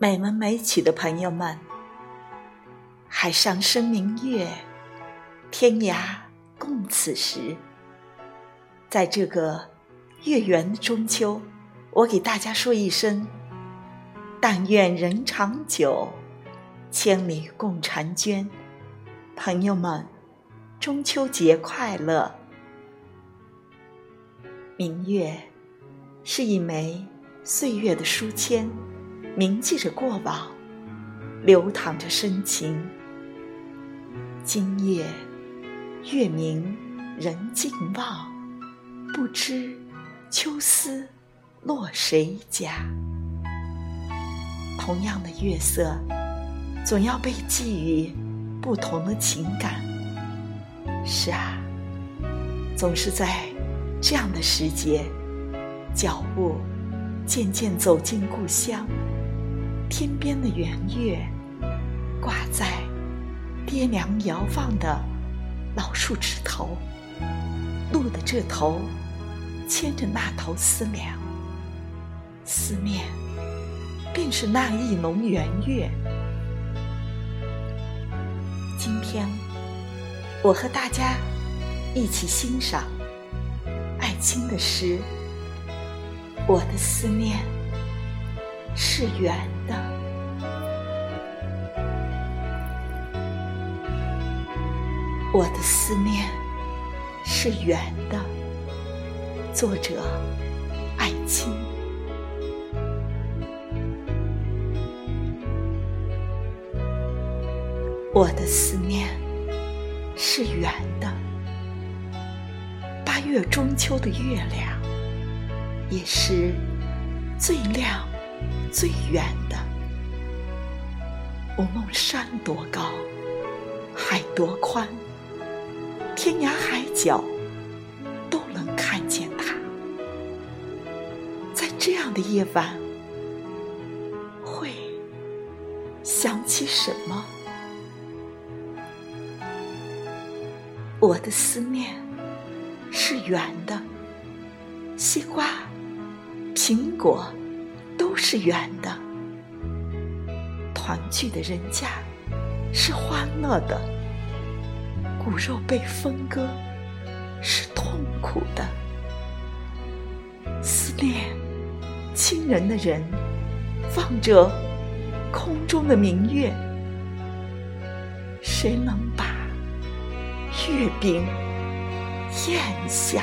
美文美曲的朋友们，海上生明月，天涯共此时。在这个月圆的中秋，我给大家说一声：但愿人长久，千里共婵娟。朋友们，中秋节快乐！明月是一枚岁月的书签。铭记着过往，流淌着深情。今夜月明人尽望，不知秋思落谁家。同样的月色，总要被寄予不同的情感。是啊，总是在这样的时节，脚步渐渐走进故乡。天边的圆月，挂在爹娘摇放的老树枝头，路的这头牵着那头思量，思念便是那一轮圆月。今天，我和大家一起欣赏艾青的诗，《我的思念》。是圆的，我的思念是圆的。作者：艾青。我的思念是圆的。八月中秋的月亮，也是最亮。最远的，无论山多高，海多宽，天涯海角都能看见它。在这样的夜晚，会想起什么？我的思念是圆的，西瓜、苹果。是圆的，团聚的人家是欢乐的，骨肉被分割是痛苦的，思念亲人的人望着空中的明月，谁能把月饼咽下？